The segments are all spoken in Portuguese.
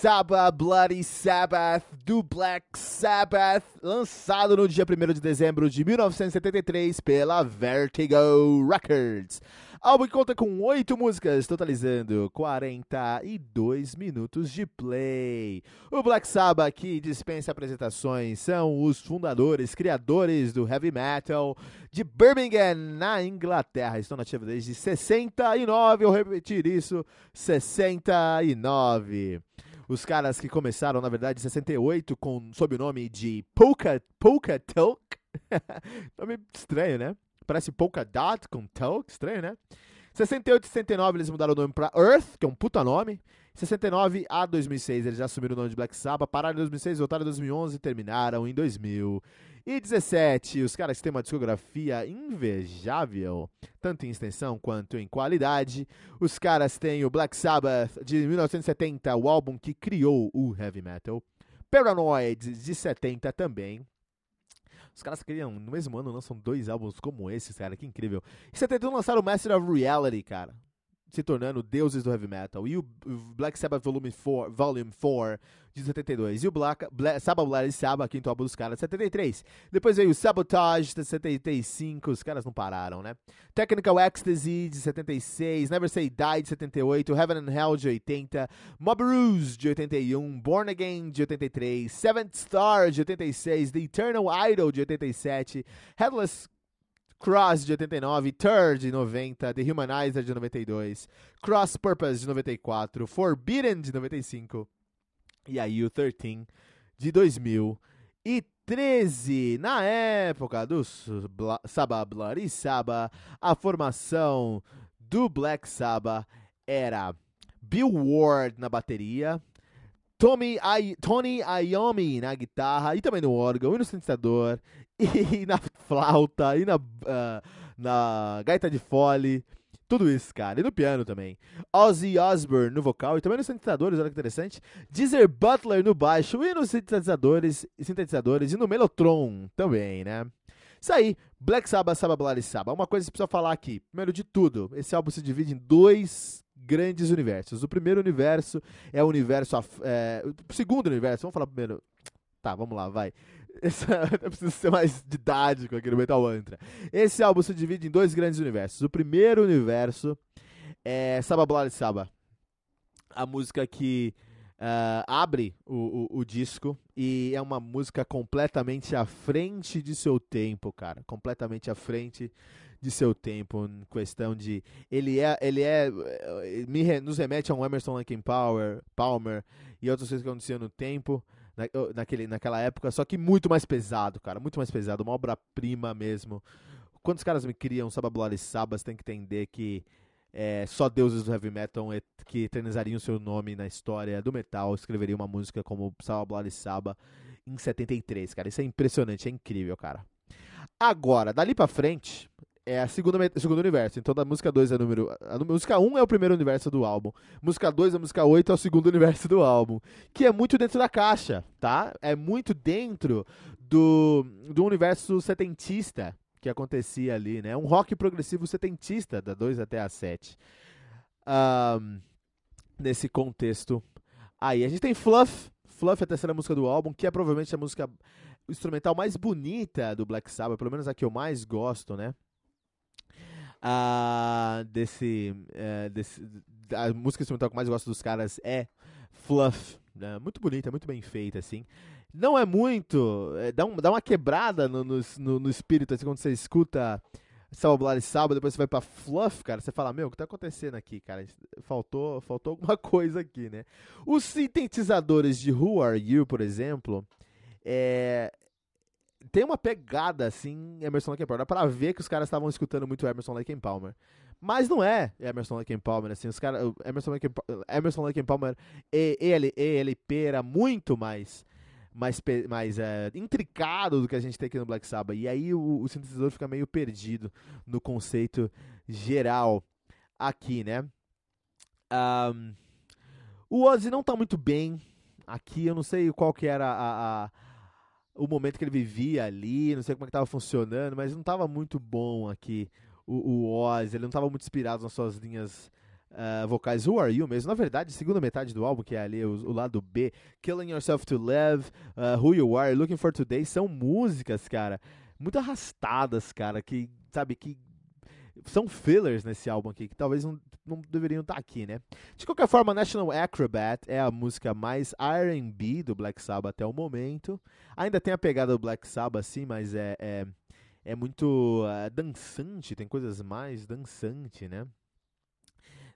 Sabbath Bloody Sabbath do Black Sabbath, lançado no dia 1 de dezembro de 1973 pela Vertigo Records. Álbum que conta com oito músicas, totalizando 42 minutos de play. O Black Sabbath, que dispensa apresentações, são os fundadores, criadores do heavy metal de Birmingham, na Inglaterra. Estão nativos desde 69, eu repetir isso, 69. Os caras que começaram, na verdade, em 68 com, sob o nome de Polka, Polka Talk. nome estranho, né? Parece Polka Dot com Talk, estranho, né? 68 e 69 eles mudaram o nome para Earth, que é um puta nome. 69 a 2006 eles já assumiram o nome de Black Sabbath, pararam em 2006, voltaram em 2011 e terminaram em 2000. E 17, os caras têm uma discografia invejável, tanto em extensão quanto em qualidade. Os caras têm o Black Sabbath de 1970, o álbum que criou o heavy metal. Paranoid de 70 também. Os caras criam, no mesmo ano, lançam dois álbuns como esses, cara, que incrível. Em 71 lançaram o Master of Reality, cara se tornando deuses do heavy metal. E o Black Sabbath Volume 4, Volume 4 de 72. E o Black, Black Sabbath Bloody Sabbath, quinto álbum dos caras, de 73. Depois veio o Sabotage de 75, os caras não pararam, né? Technical Ecstasy de 76, Never Say Die de 78, Heaven and Hell de 80, Mob Ruse de 81, Born Again de 83, Seventh Star de 86, The Eternal Idol de 87, Headless Cross de 89, Third de 90, The Humanizer de 92, Cross Purpose de 94, Forbidden de 95 e aí o 13 de 2013. Na época do Sabbath Bloody Sabbath, a formação do Black Sabbath era Bill Ward na bateria, Tommy I, Tony Iommi na guitarra e também no órgão e no sintetizador e na flauta e na, uh, na gaita de fole. Tudo isso, cara. E no piano também. Ozzy Osbourne no vocal e também nos sintetizadores, olha que interessante. Deezer Butler no baixo e nos sintetizadores, sintetizadores e no Melotron também, né? Isso aí, Black Sabbath, Sabbath Bloody Sabbath. Uma coisa que precisa falar aqui. Primeiro de tudo, esse álbum se divide em dois grandes universos. O primeiro universo é o universo. É, o segundo universo, vamos falar primeiro. Tá, vamos lá, vai. Esse, eu preciso ser mais didático aqui no Metal Mantra. Esse álbum se divide em dois grandes universos. O primeiro universo é Saba Bloody Saba. A música que uh, abre o, o, o, disco e é uma música completamente à frente de seu tempo, cara. Completamente à frente de seu tempo, em questão de ele é ele é me, nos remete a um Emerson Lake Power, Palmer e outras coisas que aconteciam no tempo na, naquele, naquela época, só que muito mais pesado, cara, muito mais pesado, uma obra-prima mesmo. Quando os caras me criam Sabablar e Sabas, tem que entender que é, só deuses do heavy metal que eternizariam seu nome na história do metal escreveriam uma música como Sabablar e Saba em 73, cara. Isso é impressionante, é incrível, cara. Agora, dali pra frente, é a segunda, segundo universo. Então, da música 2 é número. A música 1 um é o primeiro universo do álbum. Música 2 a música 8 é o segundo universo do álbum. Que é muito dentro da caixa, tá? É muito dentro do, do universo setentista que acontecia ali, né? Um rock progressivo setentista, da 2 até a 7. Um, nesse contexto aí. A gente tem Fluff, Fluff é a terceira música do álbum, que é provavelmente a música instrumental mais bonita do Black Sabbath, pelo menos a que eu mais gosto, né? Ah, desse, é, desse, a música instrumental que eu mais gosto dos caras é Fluff, né? muito bonita, muito bem feita, assim. Não é muito, é, dá, um, dá uma quebrada no, no, no espírito, assim, quando você escuta Salva e Sábado, depois você vai pra Fluff, cara, você fala, meu, o que tá acontecendo aqui, cara? Faltou, faltou alguma coisa aqui, né? Os sintetizadores de Who Are You, por exemplo, é, tem uma pegada assim, Emerson Lake Palmer. Dá pra ver que os caras estavam escutando muito Emerson Lake Palmer. Mas não é Emerson Lake Palmer, assim, os caras. Emerson Lake, Emerson Lake Palmer e ELP era muito mais mais, mais é, intricado do que a gente tem aqui no Black Sabbath. E aí o, o sintetizador fica meio perdido no conceito geral aqui, né? Um, o Ozzy não tá muito bem aqui, eu não sei qual que era a, a o momento que ele vivia ali, não sei como é que tava funcionando, mas não tava muito bom aqui o, o Oz, ele não tava muito inspirado nas suas linhas uh, vocais Who Are You mesmo. Na verdade, segunda metade do álbum, que é ali o, o lado B, Killing Yourself to Live, uh, Who You Are, Looking for Today, são músicas, cara, muito arrastadas, cara, que, sabe, que são fillers nesse álbum aqui, que talvez não, não deveriam estar tá aqui, né? De qualquer forma, National Acrobat é a música mais R&B do Black Sabbath até o momento. Ainda tem a pegada do Black Sabbath, sim, mas é, é, é muito uh, dançante, tem coisas mais dançante, né?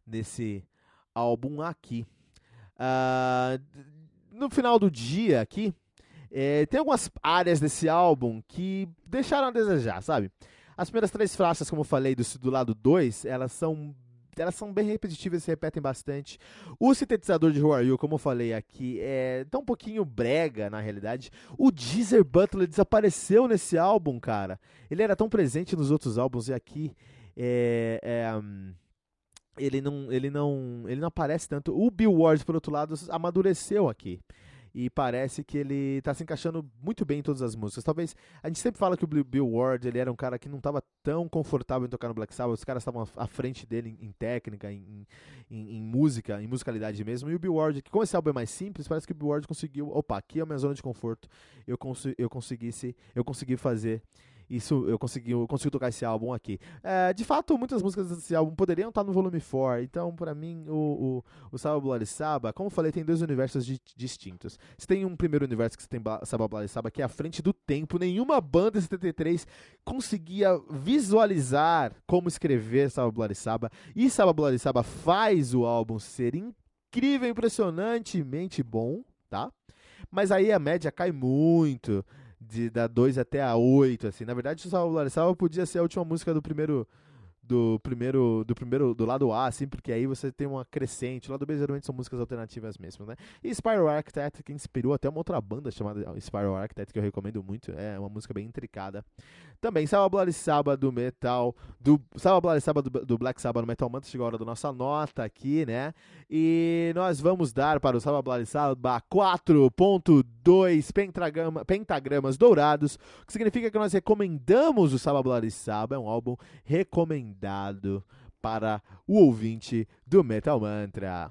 Nesse álbum aqui. Uh, no final do dia aqui, é, tem algumas áreas desse álbum que deixaram a desejar, sabe? As primeiras três faixas, como eu falei, do, do lado 2, elas são elas são bem repetitivas, se repetem bastante. O sintetizador de Who Are You, como eu falei aqui, é tá um pouquinho brega, na realidade. O Deezer Butler desapareceu nesse álbum, cara. Ele era tão presente nos outros álbuns e aqui é, é, ele, não, ele, não, ele não aparece tanto. O Bill Ward, por outro lado, amadureceu aqui e parece que ele está se encaixando muito bem em todas as músicas. Talvez a gente sempre fala que o Bill Ward ele era um cara que não estava tão confortável em tocar no Black Sabbath, os caras estavam à frente dele em, em técnica, em, em, em, música, em musicalidade mesmo. E o Bill Ward, que como esse álbum é mais simples, parece que o Bill Ward conseguiu, opa, aqui é a minha zona de conforto. Eu, cons eu conseguisse, eu consegui fazer isso eu consegui, eu consigo tocar esse álbum aqui. É, de fato, muitas músicas desse álbum poderiam estar no volume 4. Então, para mim, o, o, o Saba Bloody Saba, como eu falei, tem dois universos di distintos. Você tem um primeiro universo que você tem Saba Bloody Saba, que é à frente do tempo. Nenhuma banda em 73 conseguia visualizar como escrever Saba Bloody Saba. E Saba Bloody Saba faz o álbum ser incrível, impressionantemente bom, tá? Mas aí a média cai muito de da 2 até a 8, assim. Na verdade, o Salva Salva podia ser a última música do primeiro do primeiro do primeiro do lado A, assim, porque aí você tem uma crescente. O lado B geralmente são músicas alternativas mesmo, né? E Spiral Architect, que inspirou até uma outra banda chamada Spiral Architect, que eu recomendo muito. É uma música bem intricada. Também Salva Bloody Sabbath do metal, do Salva Bloody Sabbath do, Black Sabbath no Metal Mantra, chegou a hora da nossa nota aqui, né? E nós vamos dar para o Salva Bloody Sabbath 4.2 pentagrama, pentagramas dourados, o que significa que nós recomendamos o Salva Bloody Sabbath, é um álbum recomendado para o ouvinte do Metal Mantra.